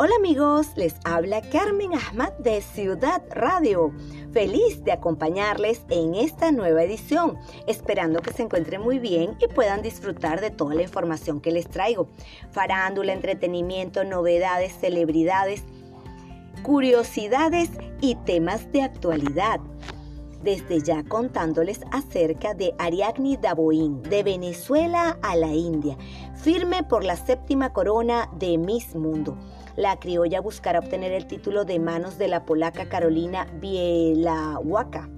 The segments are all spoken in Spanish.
Hola amigos, les habla Carmen Ahmad de Ciudad Radio. Feliz de acompañarles en esta nueva edición, esperando que se encuentren muy bien y puedan disfrutar de toda la información que les traigo. Farándula, entretenimiento, novedades, celebridades, curiosidades y temas de actualidad desde ya contándoles acerca de Ariadne Daboín, de Venezuela a la India, firme por la séptima corona de Miss Mundo. La criolla buscará obtener el título de manos de la polaca Carolina Bielawaka.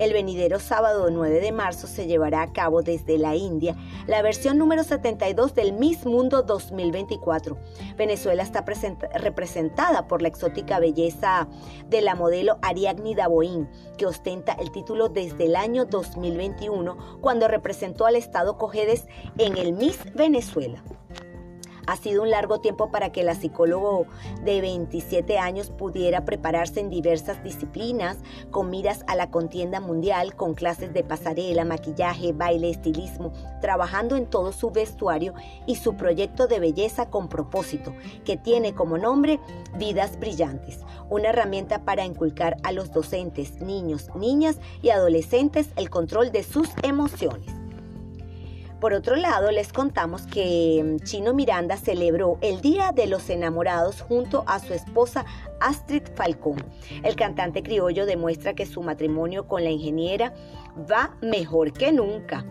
El venidero sábado 9 de marzo se llevará a cabo desde la India la versión número 72 del Miss Mundo 2024. Venezuela está representada por la exótica belleza de la modelo Ariadne Daboín, que ostenta el título desde el año 2021 cuando representó al estado Cojedes en el Miss Venezuela. Ha sido un largo tiempo para que la psicólogo de 27 años pudiera prepararse en diversas disciplinas con miras a la contienda mundial, con clases de pasarela, maquillaje, baile, estilismo, trabajando en todo su vestuario y su proyecto de belleza con propósito, que tiene como nombre Vidas Brillantes, una herramienta para inculcar a los docentes, niños, niñas y adolescentes el control de sus emociones. Por otro lado, les contamos que mm, Chino Miranda celebró el Día de los Enamorados junto a su esposa Astrid Falcón. El cantante criollo demuestra que su matrimonio con la ingeniera va mejor que nunca.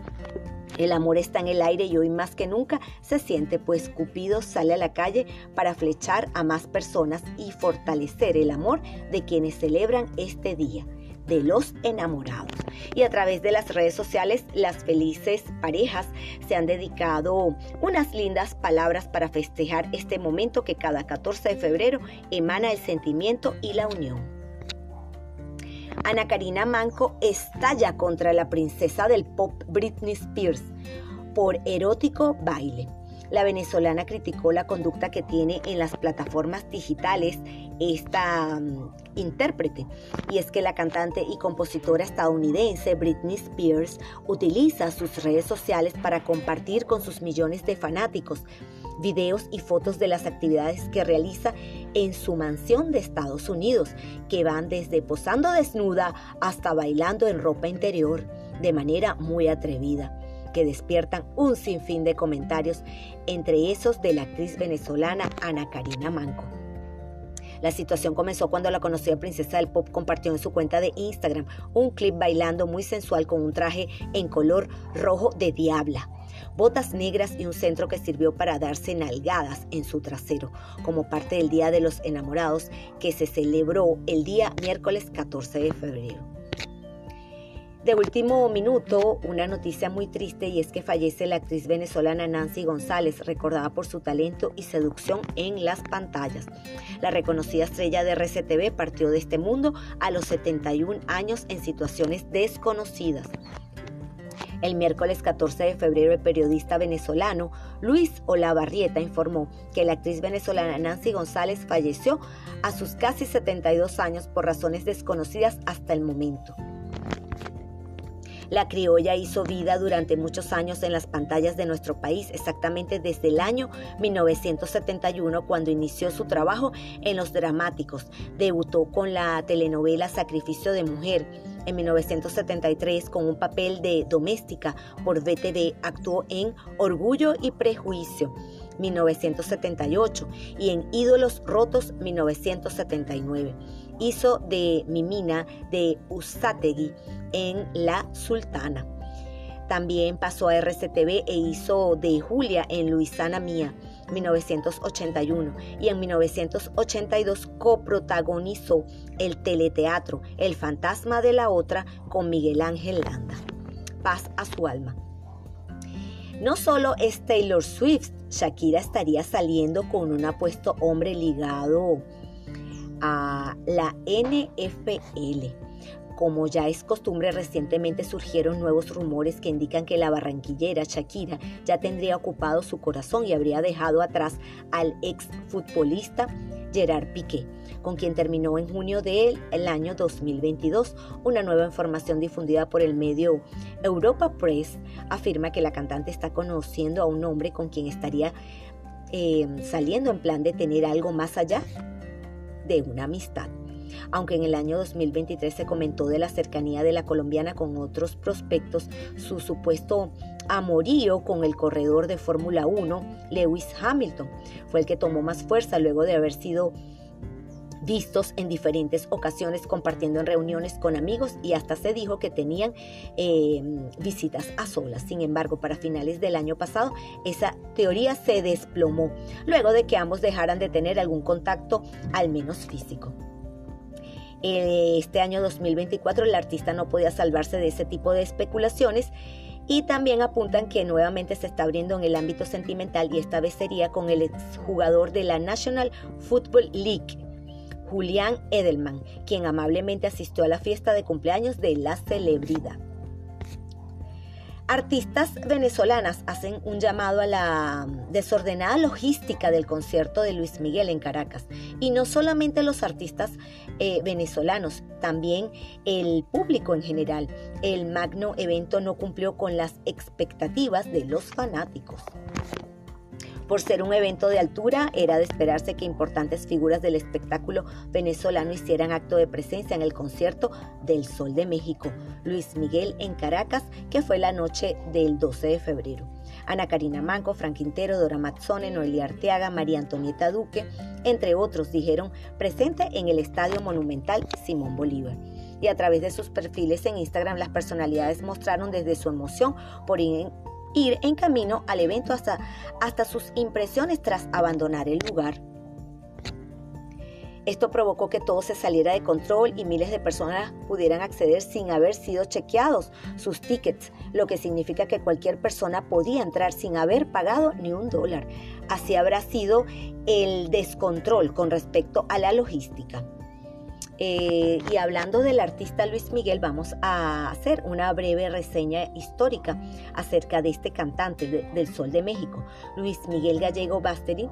El amor está en el aire y hoy más que nunca se siente, pues Cupido sale a la calle para flechar a más personas y fortalecer el amor de quienes celebran este día de los enamorados. Y a través de las redes sociales, las felices parejas se han dedicado unas lindas palabras para festejar este momento que cada 14 de febrero emana el sentimiento y la unión. Ana Karina Manco estalla contra la princesa del pop Britney Spears por erótico baile. La venezolana criticó la conducta que tiene en las plataformas digitales esta mm, intérprete. Y es que la cantante y compositora estadounidense Britney Spears utiliza sus redes sociales para compartir con sus millones de fanáticos videos y fotos de las actividades que realiza en su mansión de Estados Unidos, que van desde posando desnuda hasta bailando en ropa interior de manera muy atrevida que despiertan un sinfín de comentarios, entre esos de la actriz venezolana Ana Karina Manco. La situación comenzó cuando la conocida princesa del pop compartió en su cuenta de Instagram un clip bailando muy sensual con un traje en color rojo de diabla, botas negras y un centro que sirvió para darse nalgadas en su trasero, como parte del Día de los Enamorados que se celebró el día miércoles 14 de febrero. De último minuto, una noticia muy triste y es que fallece la actriz venezolana Nancy González, recordada por su talento y seducción en las pantallas. La reconocida estrella de RCTV partió de este mundo a los 71 años en situaciones desconocidas. El miércoles 14 de febrero, el periodista venezolano Luis Olavarrieta informó que la actriz venezolana Nancy González falleció a sus casi 72 años por razones desconocidas hasta el momento. La criolla hizo vida durante muchos años en las pantallas de nuestro país, exactamente desde el año 1971 cuando inició su trabajo en los dramáticos. Debutó con la telenovela Sacrificio de Mujer. En 1973, con un papel de doméstica por VTV, actuó en Orgullo y Prejuicio. 1978 y en Ídolos Rotos 1979. Hizo de Mimina de Usategui en La Sultana. También pasó a RCTV e hizo de Julia en Luisana Mía, 1981, y en 1982 coprotagonizó el teleteatro El fantasma de la otra con Miguel Ángel Landa. Paz a su alma. No solo es Taylor Swift, Shakira estaría saliendo con un apuesto hombre ligado a la NFL. Como ya es costumbre, recientemente surgieron nuevos rumores que indican que la barranquillera Shakira ya tendría ocupado su corazón y habría dejado atrás al ex futbolista Gerard Piqué, con quien terminó en junio del año 2022. Una nueva información difundida por el medio Europa Press afirma que la cantante está conociendo a un hombre con quien estaría eh, saliendo en plan de tener algo más allá de una amistad. Aunque en el año 2023 se comentó de la cercanía de la colombiana con otros prospectos, su supuesto amorío con el corredor de Fórmula 1, Lewis Hamilton, fue el que tomó más fuerza luego de haber sido vistos en diferentes ocasiones compartiendo en reuniones con amigos y hasta se dijo que tenían eh, visitas a solas. Sin embargo, para finales del año pasado, esa teoría se desplomó, luego de que ambos dejaran de tener algún contacto, al menos físico. Este año 2024 el artista no podía salvarse de ese tipo de especulaciones y también apuntan que nuevamente se está abriendo en el ámbito sentimental y esta vez sería con el exjugador de la National Football League, Julián Edelman, quien amablemente asistió a la fiesta de cumpleaños de la celebridad. Artistas venezolanas hacen un llamado a la desordenada logística del concierto de Luis Miguel en Caracas. Y no solamente los artistas eh, venezolanos, también el público en general. El magno evento no cumplió con las expectativas de los fanáticos. Por ser un evento de altura, era de esperarse que importantes figuras del espectáculo venezolano hicieran acto de presencia en el concierto del Sol de México, Luis Miguel en Caracas, que fue la noche del 12 de febrero. Ana Karina Manco, Frank Quintero, Dora Mazzone, Noelia Arteaga, María Antonieta Duque, entre otros, dijeron presente en el Estadio Monumental Simón Bolívar y a través de sus perfiles en Instagram las personalidades mostraron desde su emoción por ir en camino al evento hasta, hasta sus impresiones tras abandonar el lugar. Esto provocó que todo se saliera de control y miles de personas pudieran acceder sin haber sido chequeados sus tickets, lo que significa que cualquier persona podía entrar sin haber pagado ni un dólar. Así habrá sido el descontrol con respecto a la logística. Eh, y hablando del artista Luis Miguel, vamos a hacer una breve reseña histórica acerca de este cantante del Sol de México, Luis Miguel Gallego Basteri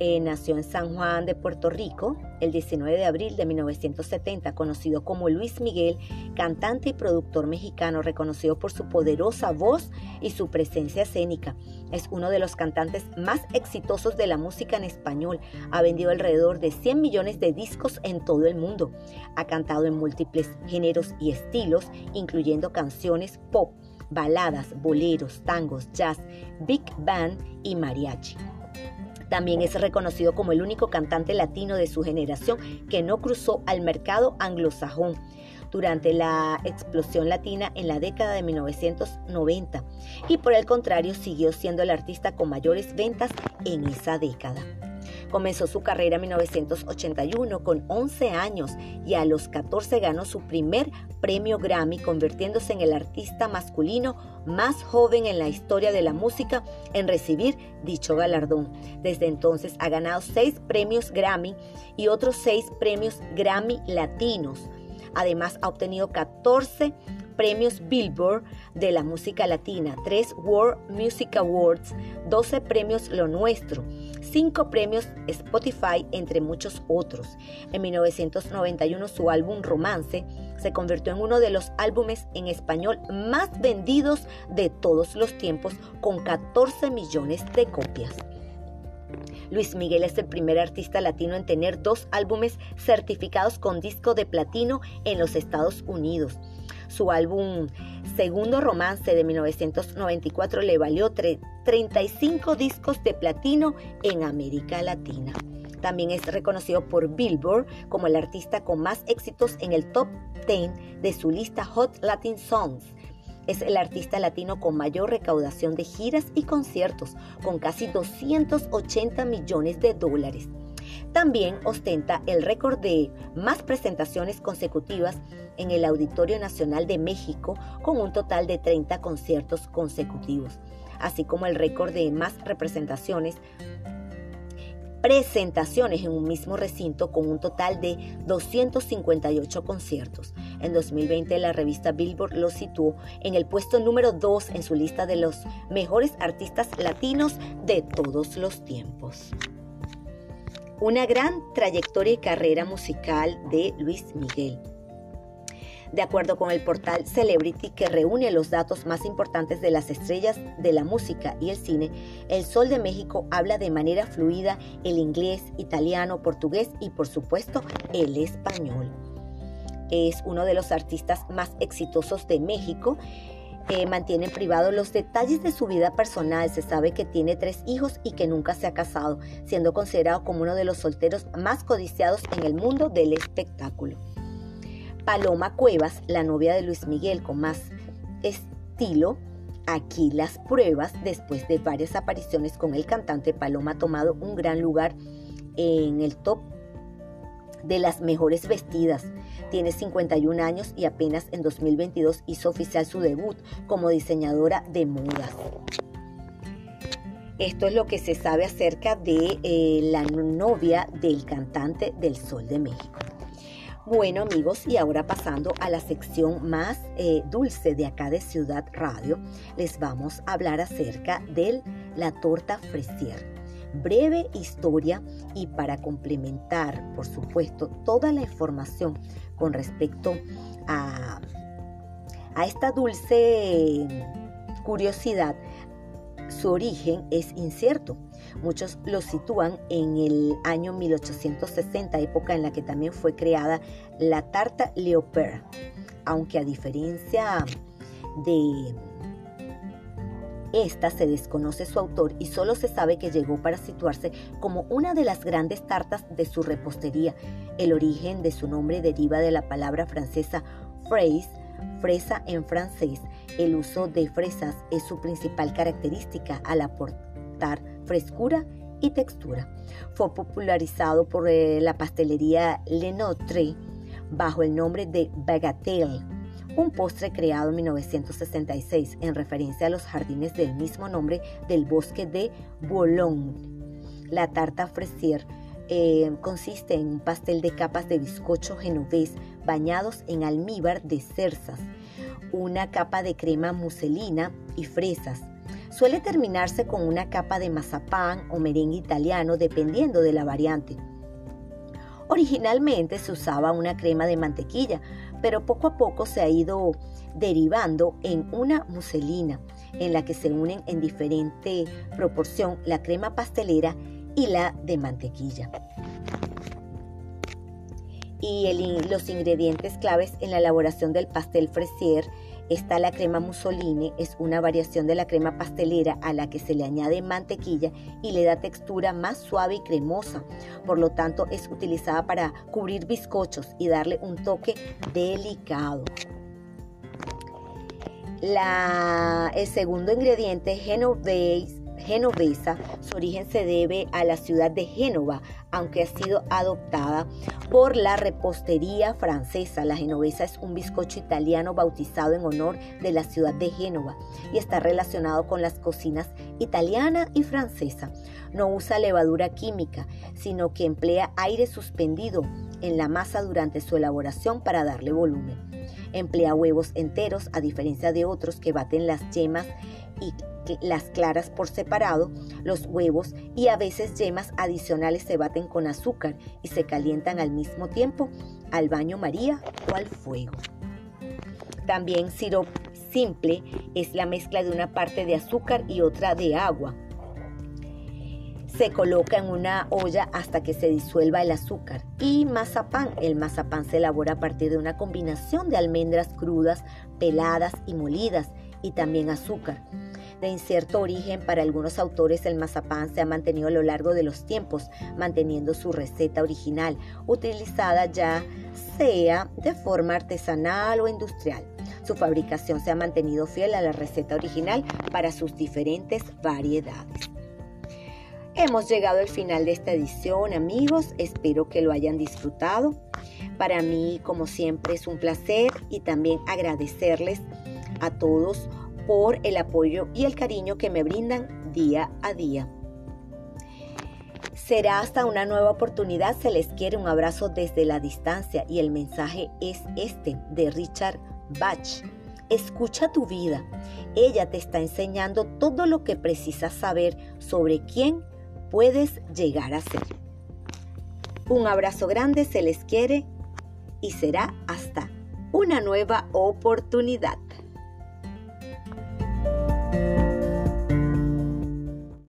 eh, nació en San Juan de Puerto Rico el 19 de abril de 1970, conocido como Luis Miguel, cantante y productor mexicano reconocido por su poderosa voz y su presencia escénica. Es uno de los cantantes más exitosos de la música en español. Ha vendido alrededor de 100 millones de discos en todo el mundo. Ha cantado en múltiples géneros y estilos, incluyendo canciones pop, baladas, boleros, tangos, jazz, big band y mariachi. También es reconocido como el único cantante latino de su generación que no cruzó al mercado anglosajón durante la explosión latina en la década de 1990 y por el contrario siguió siendo el artista con mayores ventas en esa década. Comenzó su carrera en 1981 con 11 años y a los 14 ganó su primer premio Grammy, convirtiéndose en el artista masculino más joven en la historia de la música en recibir dicho galardón. Desde entonces ha ganado 6 premios Grammy y otros 6 premios Grammy latinos. Además ha obtenido 14 premios Billboard de la música latina, 3 World Music Awards, 12 premios Lo Nuestro, 5 premios Spotify, entre muchos otros. En 1991 su álbum Romance se convirtió en uno de los álbumes en español más vendidos de todos los tiempos, con 14 millones de copias. Luis Miguel es el primer artista latino en tener dos álbumes certificados con disco de platino en los Estados Unidos. Su álbum Segundo Romance de 1994 le valió 35 discos de platino en América Latina. También es reconocido por Billboard como el artista con más éxitos en el top 10 de su lista Hot Latin Songs. Es el artista latino con mayor recaudación de giras y conciertos, con casi 280 millones de dólares. También ostenta el récord de más presentaciones consecutivas en el Auditorio Nacional de México con un total de 30 conciertos consecutivos, así como el récord de más representaciones presentaciones en un mismo recinto con un total de 258 conciertos. En 2020 la revista Billboard lo situó en el puesto número 2 en su lista de los mejores artistas latinos de todos los tiempos. Una gran trayectoria y carrera musical de Luis Miguel. De acuerdo con el portal Celebrity, que reúne los datos más importantes de las estrellas de la música y el cine, el Sol de México habla de manera fluida el inglés, italiano, portugués y por supuesto el español. Es uno de los artistas más exitosos de México eh, mantiene privados los detalles de su vida personal. Se sabe que tiene tres hijos y que nunca se ha casado, siendo considerado como uno de los solteros más codiciados en el mundo del espectáculo. Paloma Cuevas, la novia de Luis Miguel con más estilo, aquí las pruebas, después de varias apariciones con el cantante, Paloma ha tomado un gran lugar en el top de las mejores vestidas. Tiene 51 años y apenas en 2022 hizo oficial su debut como diseñadora de modas. Esto es lo que se sabe acerca de eh, la novia del cantante del Sol de México. Bueno amigos, y ahora pasando a la sección más eh, dulce de acá de Ciudad Radio, les vamos a hablar acerca de la torta fresier. Breve historia y para complementar, por supuesto, toda la información con respecto a, a esta dulce curiosidad, su origen es incierto. Muchos lo sitúan en el año 1860, época en la que también fue creada la tarta Leopard, aunque a diferencia de esta se desconoce su autor y solo se sabe que llegó para situarse como una de las grandes tartas de su repostería. El origen de su nombre deriva de la palabra francesa fraise, fresa en francés. El uso de fresas es su principal característica al aportar frescura y textura. Fue popularizado por eh, la pastelería Lenotre bajo el nombre de bagatelle un postre creado en 1966 en referencia a los jardines del mismo nombre del bosque de Boulogne. La tarta fresier eh, consiste en un pastel de capas de bizcocho genovés bañados en almíbar de cerzas, una capa de crema muselina y fresas. Suele terminarse con una capa de mazapán o merengue italiano dependiendo de la variante. Originalmente se usaba una crema de mantequilla, pero poco a poco se ha ido derivando en una muselina en la que se unen en diferente proporción la crema pastelera y la de mantequilla. Y los ingredientes claves en la elaboración del pastel fresier Está la crema musoline, es una variación de la crema pastelera a la que se le añade mantequilla y le da textura más suave y cremosa. Por lo tanto, es utilizada para cubrir bizcochos y darle un toque delicado. el segundo ingrediente, Genovese, genovesa. Su origen se debe a la ciudad de Génova, aunque ha sido adoptada por la repostería francesa. La genovesa es un bizcocho italiano bautizado en honor de la ciudad de Génova y está relacionado con las cocinas italiana y francesa. No usa levadura química, sino que emplea aire suspendido en la masa durante su elaboración para darle volumen. Emplea huevos enteros a diferencia de otros que baten las yemas las claras por separado, los huevos y a veces yemas adicionales se baten con azúcar y se calientan al mismo tiempo al baño María o al fuego. También sirope simple es la mezcla de una parte de azúcar y otra de agua. Se coloca en una olla hasta que se disuelva el azúcar. Y mazapán. El mazapán se elabora a partir de una combinación de almendras crudas, peladas y molidas y también azúcar de incierto origen para algunos autores el mazapán se ha mantenido a lo largo de los tiempos, manteniendo su receta original, utilizada ya sea de forma artesanal o industrial. Su fabricación se ha mantenido fiel a la receta original para sus diferentes variedades. Hemos llegado al final de esta edición, amigos. Espero que lo hayan disfrutado. Para mí, como siempre, es un placer y también agradecerles a todos por el apoyo y el cariño que me brindan día a día. Será hasta una nueva oportunidad, se les quiere un abrazo desde la distancia y el mensaje es este de Richard Bach. Escucha tu vida, ella te está enseñando todo lo que precisas saber sobre quién puedes llegar a ser. Un abrazo grande, se les quiere y será hasta una nueva oportunidad.